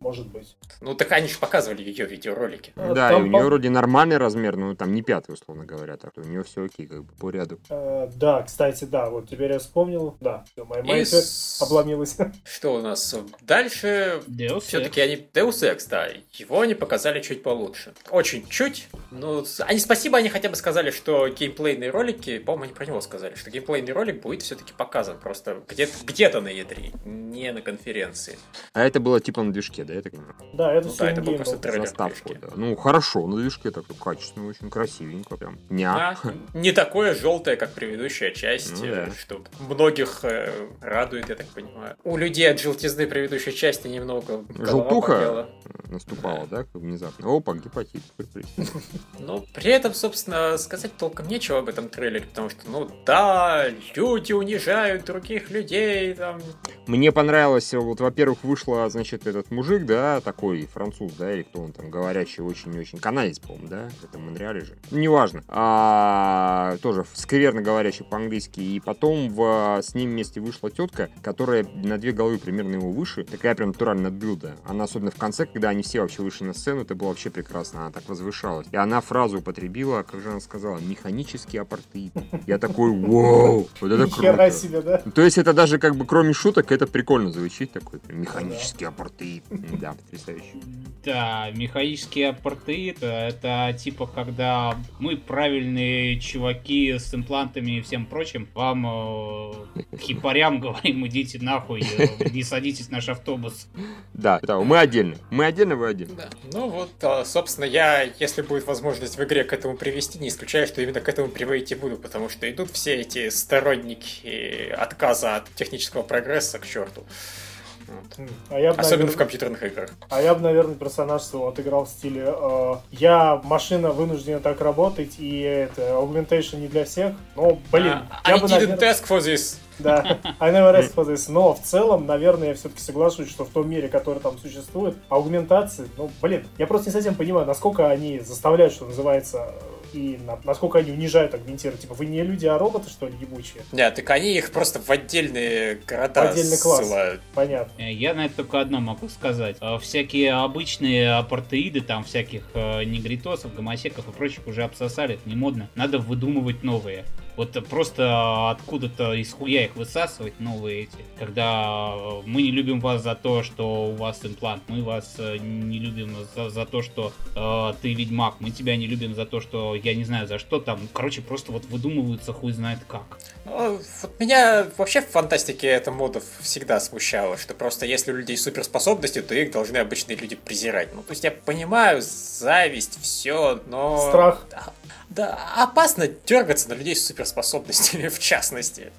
E: Может быть.
C: Ну, так они же показывали ее видеоролики.
E: А,
B: Да, и
E: там
B: у нее
E: по-
B: вроде нормальный размер, но там не пятый, условно говоря, так что у нее все окей, как бы по ряду.
E: Э, да, кстати, да, вот теперь я вспомнил. Да, все, моя
C: И
E: майка
C: с-
E: обломилась. [laughs]
C: Что у нас дальше?
A: Deus
C: Все-таки они... Deus Ex, да, его они показали чуть получше. Очень чуть. Ну, они спасибо, они хотя бы сказали, что геймплейные ролики, по-моему, они про него сказали, что геймплейный ролик будет все-таки показан просто где-то где на E3, не на конференции.
B: А это было типа на движке, да, я так понимаю?
E: Да, это
C: Ну
E: все
C: да, это был просто трейлер
B: Заставку, да. Ну, хорошо, на движке так качественно, очень красивенько прям. Ня.
C: А, [laughs] не такое желтое, как предыдущая часть,
B: Ну
C: э,
B: да.
C: что многих э, радует, я так понимаю. У людей от желтизны предыдущей части немного
B: Желтуха? Наступала, да, как внезапно. Опа, гепатит. [laughs]
C: Но при этом, собственно, сказать толком нечего об этом трейлере, потому что, ну да, люди унижают других людей, там...
B: Мне понравилось, вот, во-первых, вышла, значит, этот мужик, да, такой француз, да, или кто он там, говорящий очень-очень, канадец, по-моему, да, это Монреале же, неважно, а, тоже скверно говорящий по-английски, и потом в, с ним вместе вышла тетка, которая на две головы примерно его выше, такая прям натурально билда, она особенно в конце, когда они все вообще вышли на сцену, это было вообще прекрасно, она так возвышалась, и она фразу употребила, как же она сказала, механический апартеид, я такой, вау, вот это круто.
E: себе, да?
B: То есть это даже как бы кроме шуток, это прикольно звучит такой механический апартеид. Да, потрясающе.
A: Да, механический апартеид это типа когда мы правильные чуваки с имплантами и всем прочим, вам э, [laughs] хипарям говорим, идите нахуй, э, не садитесь в наш автобус.
B: Да, да, мы отдельно. Мы отдельно, вы отдельно.
C: Да. Ну вот, а, собственно, я, если будет возможность в игре к этому привести, не исключаю, что именно к этому приводить и буду, потому что идут все эти сторонники отказа от технического прогресса к черту. Вот.
E: А я б,
C: Особенно
E: наверное-
C: в компьютерных играх.
E: А я бы, наверное, персонаж своего отыграл в стиле э, Я машина вынуждена так работать, и это augmentation не для всех. Но, блин,
C: А,
E: я
C: I
E: бы,
C: didn't
E: наверное...
C: ask for this.
E: Да, I never asked [laughs] for this. Но в целом, наверное, я все-таки соглашусь, что в том мире, который там существует, аугментации, ну, блин, я просто не совсем понимаю, насколько они заставляют, что называется, и на- насколько они унижают агментировать. Типа, вы не люди, а роботы, что ли, ебучие?
C: Нет, так они их просто в отдельные города
E: В отдельный класс.
C: ссылают.
E: Понятно.
A: Э, Я на это только одно могу сказать. Э, Всякие обычные апартеиды, там всяких э, негритосов, гомосеков и прочих уже обсосали, это не модно. Надо выдумывать новые. Вот просто откуда-то из хуя их высасывать новые эти. Когда мы не любим вас за то, что у вас имплант, мы вас э, не любим за, за то, что э, ты ведьмак, мы тебя не любим за то, что я не знаю за что там. Короче, просто вот выдумываются хуй знает как.
C: Ну, вот меня вообще в фантастике это модов всегда смущало, что просто если у людей суперспособности, то их должны обычные люди презирать. Ну, то есть я понимаю, зависть, все, но...
E: Страх.
C: Да, да, опасно дергаться на людей с суперспособностями, [laughs] в частности.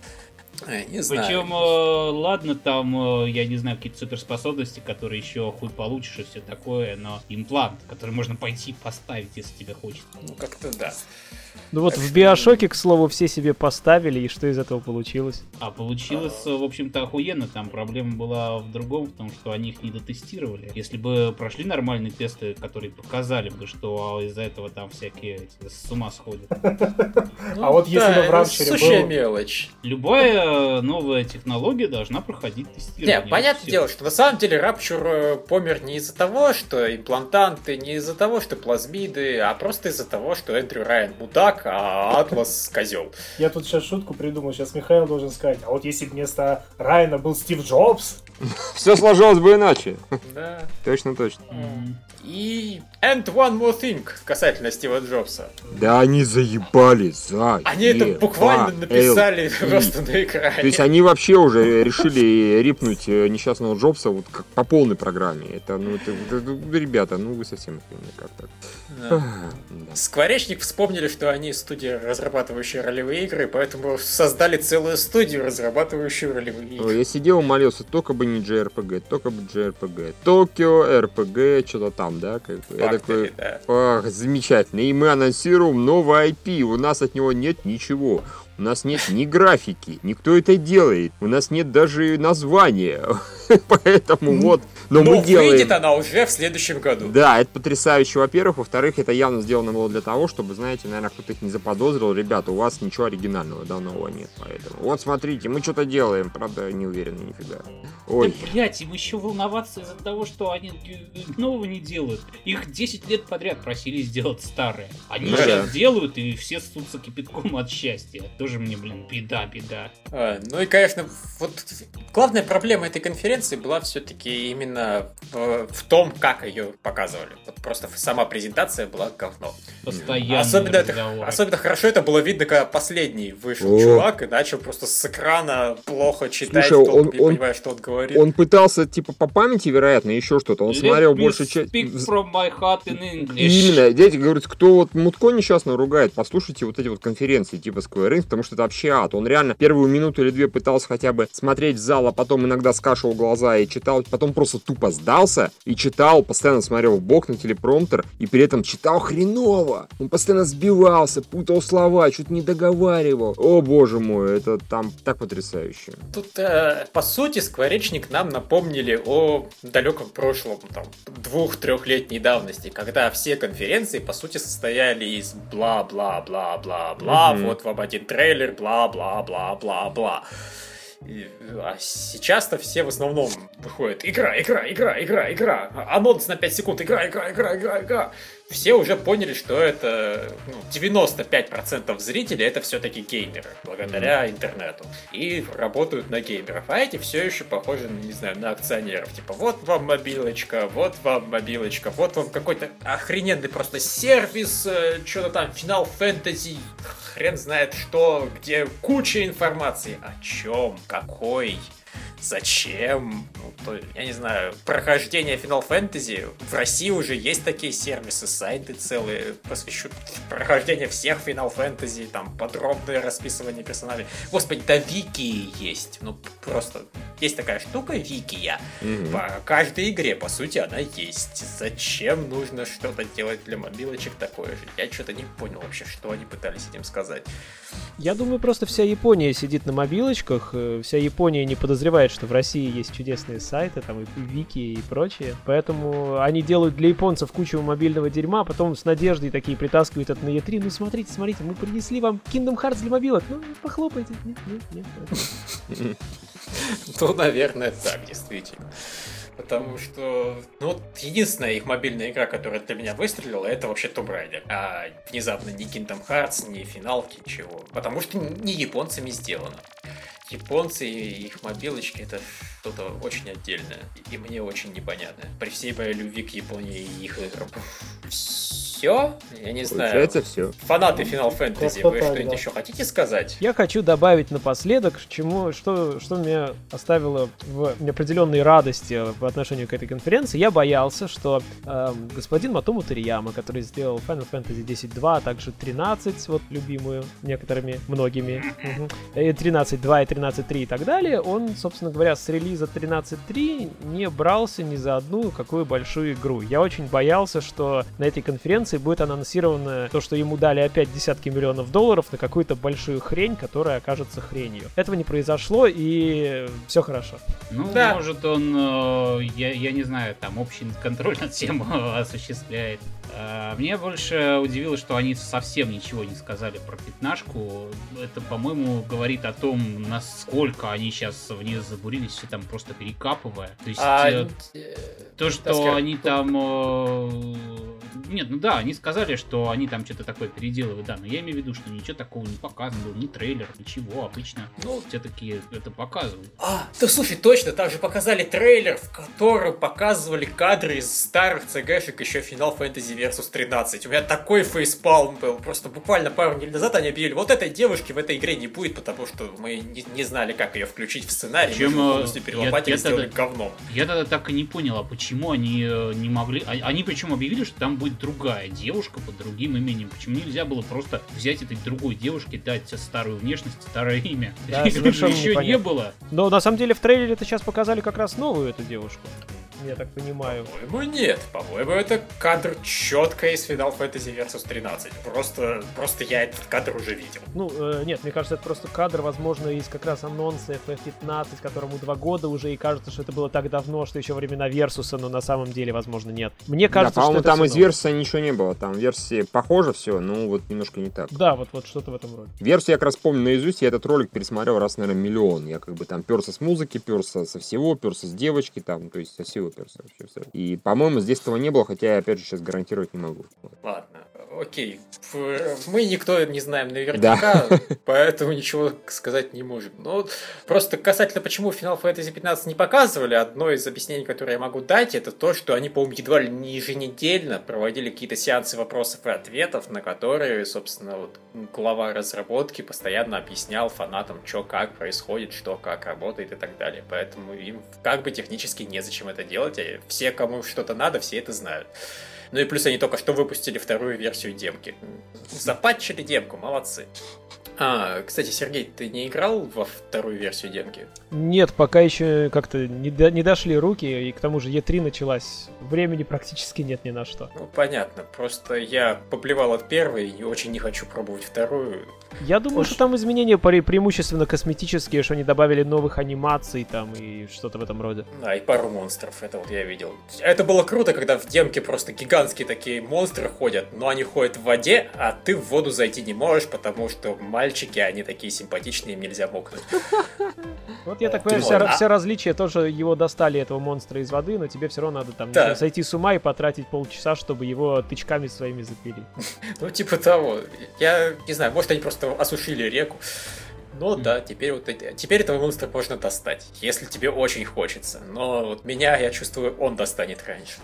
C: Э, Не знаю.
A: Причем, э, ладно, там, э, я не знаю, какие-то суперспособности, которые еще хуй получишь и все такое, но имплант, который можно пойти поставить, если тебе хочется.
C: Ну, как-то да.
D: Ну вот в Биошоке, к слову, все себе поставили, и что из этого получилось?
A: А получилось, в общем-то, охуенно. Там проблема была в другом, в том, что они их не дотестировали. Если бы прошли нормальные тесты, которые показали бы, что из-за этого там всякие с ума сходят. [laughs]
E: А вот если бы в
C: сущая
E: было-
C: мелочь.
A: Любая новая технология должна проходить
C: Не,
A: тестирование.
C: понятное
A: Всё.
C: дело, что на самом деле Рапчур э, помер не из-за того, что имплантанты, не из-за того, что плазмиды, а просто из-за того, что Эндрю Райан мудак, а Атлас козел.
E: Я тут сейчас шутку придумал, сейчас Михаил должен сказать, а вот если бы вместо Райана был Стив Джобс, [laughs]
B: Все сложилось бы иначе.
C: Да.
B: Точно, точно.
C: И And One More Thing касательно Стива Джобса.
B: Да они заебали, за.
C: Они это буквально написали просто на экране.
B: То есть они вообще уже решили рипнуть э, несчастного Джобса вот как по полной программе. Это, ну, это, это- ребята, ну вы совсем охренели как так.
C: Да.
B: Да.
C: Скворечник вспомнили, что они студия, разрабатывающая ролевые игры, поэтому создали целую студию, разрабатывающую ролевые игры.
B: Я сидел молился, только бы не JRPG, только бы JRPG. Токио, РПГ, что-то там, да? Как бы. Я такой,
C: да.
B: ах, замечательно. И мы анонсируем новый IP. У нас от него нет ничего. У нас нет ни графики, никто это делает. У нас нет даже названия. [laughs] Поэтому вот, но
C: Но
B: мы делаем.
C: выйдет она уже в следующем году.
B: Да, это потрясающе, во-первых. Во-вторых, это явно сделано было для того, чтобы, знаете, наверное, кто-то их не заподозрил. Ребята, у вас ничего оригинального, да, нового нет. Поэтому вот смотрите, мы что-то делаем. Правда, не уверены нифига. Ой.
A: Да, блядь, им еще волноваться из-за того, что они нового не делают. Их 10 лет подряд просили сделать старое. Они
B: Ну
A: сейчас
B: да.
A: делают, и все ссутся кипятком от счастья. Тоже мне, блин, беда, беда.
C: А, Ну и, конечно, вот главная проблема этой конференции была все-таки именно в, в том, как ее показывали. Вот просто сама презентация была говно.
A: Постоянно.
C: Особенно, это, особенно хорошо это было видно, когда последний вышел
B: О.
C: чувак и начал просто с экрана плохо читать,
B: Слушай,
C: толком
B: он-
C: не
B: он-
C: понимая, что он говорит.
B: Он пытался, типа, по памяти, вероятно, еще что-то. Он смотрел больше часть...
A: Speak from my heart in English.
B: Именно, дети говорят, кто вот Мутко несчастно ругает, послушайте вот эти вот конференции типа Square Enix, потому что это вообще ад. Он реально первую минуту или две пытался хотя бы смотреть в зал, а потом иногда скашивал глаза и читал, потом просто тупо сдался и читал, постоянно смотрел в бок на телепромптер и при этом читал хреново. Он постоянно сбивался, путал слова, чуть не договаривал. О боже мой, это там так потрясающе.
C: Тут, э, по сути, скворечник нам напомнили о далеком прошлом, там, двух-трехлетней давности, когда все конференции, по сути, состояли из бла-бла-бла-бла-бла,
B: Мгм.
C: вот вам один трейлер, бла-бла-бла-бла-бла. А сейчас-то все в основном выходят игра, игра, игра, игра, игра, анонс на 5 секунд, игра, игра, игра, игра, игра. Все уже поняли, что это ну, 95% зрителей это все-таки геймеры, благодаря интернету. И работают на геймеров. А эти все еще похожи, на, не знаю, на акционеров. Типа, вот вам мобилочка, вот вам мобилочка, вот вам какой-то охрененный просто сервис, э, что-то там, Final Fantasy, хрен знает что, где куча информации. О чем? Какой? Зачем? Ну, то, я не знаю, прохождение Final Fantasy. В России уже есть такие сервисы, сайты целые, посвящу прохождение всех Final Fantasy, там подробное расписывание персонажей. Господи, да Вики есть. Ну, просто есть такая штука, Викия.
B: Мгм.
C: По каждой игре, по сути, она есть. Зачем нужно что-то делать для мобилочек такое же? Я что-то не понял вообще, что они пытались этим сказать.
D: Я думаю, просто вся Япония сидит на мобилочках, э, вся Япония не подозревает, что в России есть чудесные сайты, там и вики и прочее. Поэтому они делают для японцев кучу мобильного дерьма, а потом с надеждой такие притаскивают это на E3. Ну смотрите, смотрите, мы принесли вам Kingdom Hearts для мобилок. Ну, похлопайте. Нет, нет, нет. [laughs] [laughs]
C: Ну, наверное, так, действительно. Потому что, ну единственная их мобильная игра, которая для меня выстрелила, это вообще Tomb Raider. А внезапно ни Kingdom Hearts, ни финалки, чего. Потому что не японцами сделано. Японцы и их мобилочки это что-то очень отдельное. И мне очень непонятно. При всей моей любви к Японии и их играм. Все? Я не знаю.
B: Получается все.
C: Фанаты Final Fantasy, вы что-нибудь
E: да.
C: еще хотите сказать?
D: Я хочу добавить напоследок, чему, что, что меня оставило в неопределенной радости в отношении к этой конференции. Я боялся, что эм, господин Матому Тарияма, который сделал Final Fantasy 10.2, а также 13, вот любимую некоторыми, многими, и 13.2 и 13.3 и так далее, он, собственно говоря, с релиза 13.3 не брался ни за одну какую большую игру. Я очень боялся, что на этой конференции будет анонсировано то, что ему дали опять десятки миллионов долларов на какую-то большую хрень, которая окажется хренью. Этого не произошло, и все хорошо.
A: Ну,
C: Да.
A: может, он, э, я, я не знаю, там общий контроль [laughs] над всем э, осуществляет. А, Мне больше удивило, что они совсем ничего не сказали про пятнашку. Это, по-моему, говорит о том, насколько они сейчас в нее забурились, все там просто перекапывая. То есть
C: А,
A: э,
C: э,
A: то, что они там... Нет, ну да, они сказали, что они там что-то такое переделывают, да, но я имею в виду, что ничего такого не показано было, ни трейлер, ничего, обычно
C: Ну,
A: все-таки это показывают.
C: А, да слушай, точно, там же показали трейлер, в котором показывали кадры из старых CG-шек еще Final Fantasy Versus 13. У меня такой фейспалм был, просто буквально пару недель назад они объявили, вот этой девушки в этой игре не будет, потому что мы не, не знали, как ее включить в сценарий,
A: Причем,
C: мы
A: э,
C: полностью перелопатили
A: я-
C: и сделали
A: я
C: говном.
A: Я тогда так и не понял, а почему они э, не могли... а- Они причем объявили, что там будет другая девушка под другим именем. Почему нельзя было просто взять этой другой девушке, дать старую внешность, старое имя?
D: Да, совершенно
A: еще не было.
D: Но на самом деле в трейлере это сейчас показали как раз новую эту девушку. Я так понимаю.
C: По-моему, нет. По-моему, это кадр четко из Final Fantasy Versus 13. Просто, просто я этот кадр уже видел.
D: Ну, э, нет, мне кажется, это просто кадр, возможно, из как раз анонса FF15, которому два года уже, и кажется, что это было так давно, что еще времена Версуса, но на самом деле, возможно, нет. Мне кажется,
B: да, по-моему, там из версии ничего не было. Там версии похоже все, но вот немножко не так.
D: Да, вот, вот что-то в этом роде.
B: Версию я как раз помню наизусть, я этот ролик пересмотрел раз, наверное, миллион. Я как бы там перся с музыки, перся со всего, перся с девочки, там, то есть со всего перся вообще. всё. И, по-моему, здесь этого не было, хотя я, опять же, сейчас гарантировать не могу.
C: Ладно, окей. Мы никто не знаем наверняка, [laughs] поэтому ничего сказать не можем. Но просто касательно, почему Final Fantasy 15 не показывали, одно из объяснений, которое я могу дать, это то, что они, по-моему, едва ли не еженедельно проводили какие-то сеансы вопросов и ответов, на которые, собственно, вот глава разработки постоянно объяснял фанатам, что как происходит, что как работает и так далее. Поэтому им как бы технически незачем это делать, а все, кому что-то надо, все это знают. Ну и плюс они только что выпустили вторую версию демки. Запатчили демку, молодцы. А, кстати, Сергей, ты не играл во вторую версию демки?
D: Нет, пока еще как-то не, до- не дошли руки, и к тому же Е3 началась. Времени практически нет ни на что.
C: Ну, понятно. Просто я поплевал от первой и очень не хочу пробовать вторую.
D: Я думаю,
C: Уж-
D: что там изменения пре- преимущественно косметические, что они добавили новых анимаций там и что-то в этом роде.
C: Да, и пару монстров, это вот я видел. Это было круто, когда в демке просто гигантские такие монстры ходят, но они ходят в воде, а ты в воду зайти не можешь, потому что мальчики, они такие симпатичные, им нельзя мокнуть.
D: Вот я так понимаю,
C: вот, а-
D: различия тоже его достали, этого монстра из воды, но тебе все равно надо там сойти с ума и потратить полчаса, чтобы его тычками своими запилить.
C: Ну, типа того. Я не знаю, может, они просто осушили реку. Но да, теперь вот эти- теперь этого монстра можно достать, если тебе очень хочется. Но вот меня, я чувствую, он достанет раньше.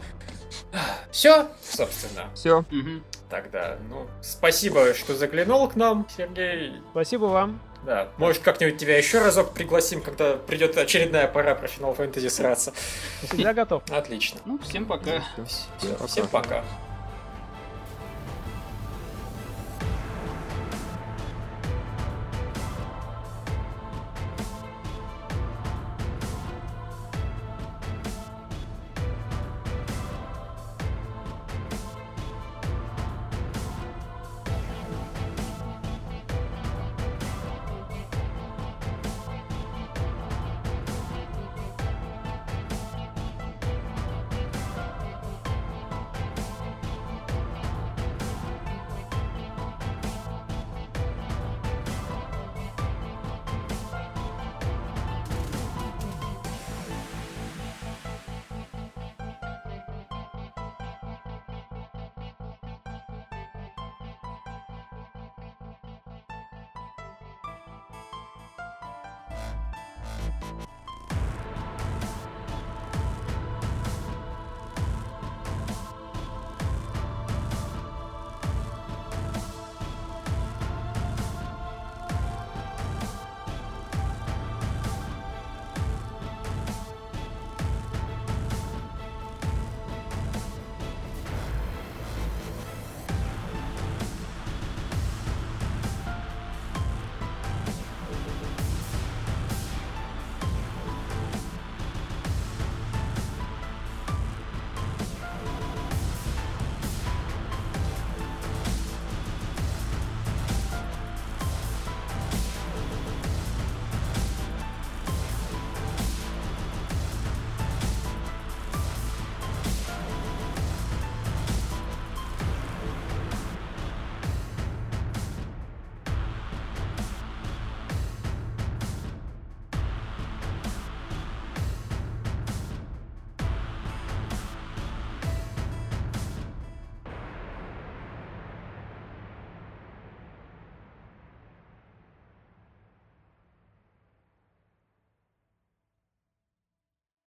C: [sighs] Все, собственно.
B: Все.
C: Тогда, ну, спасибо, что заглянул к нам, Сергей.
D: Спасибо вам.
C: Да, может, как-нибудь тебя еще разок пригласим, когда придет очередная пора про Final Fantasy сраться.
D: Всегда готов. [laughs]
C: Отлично.
A: Ну, всем пока.
C: Всё, всем пока.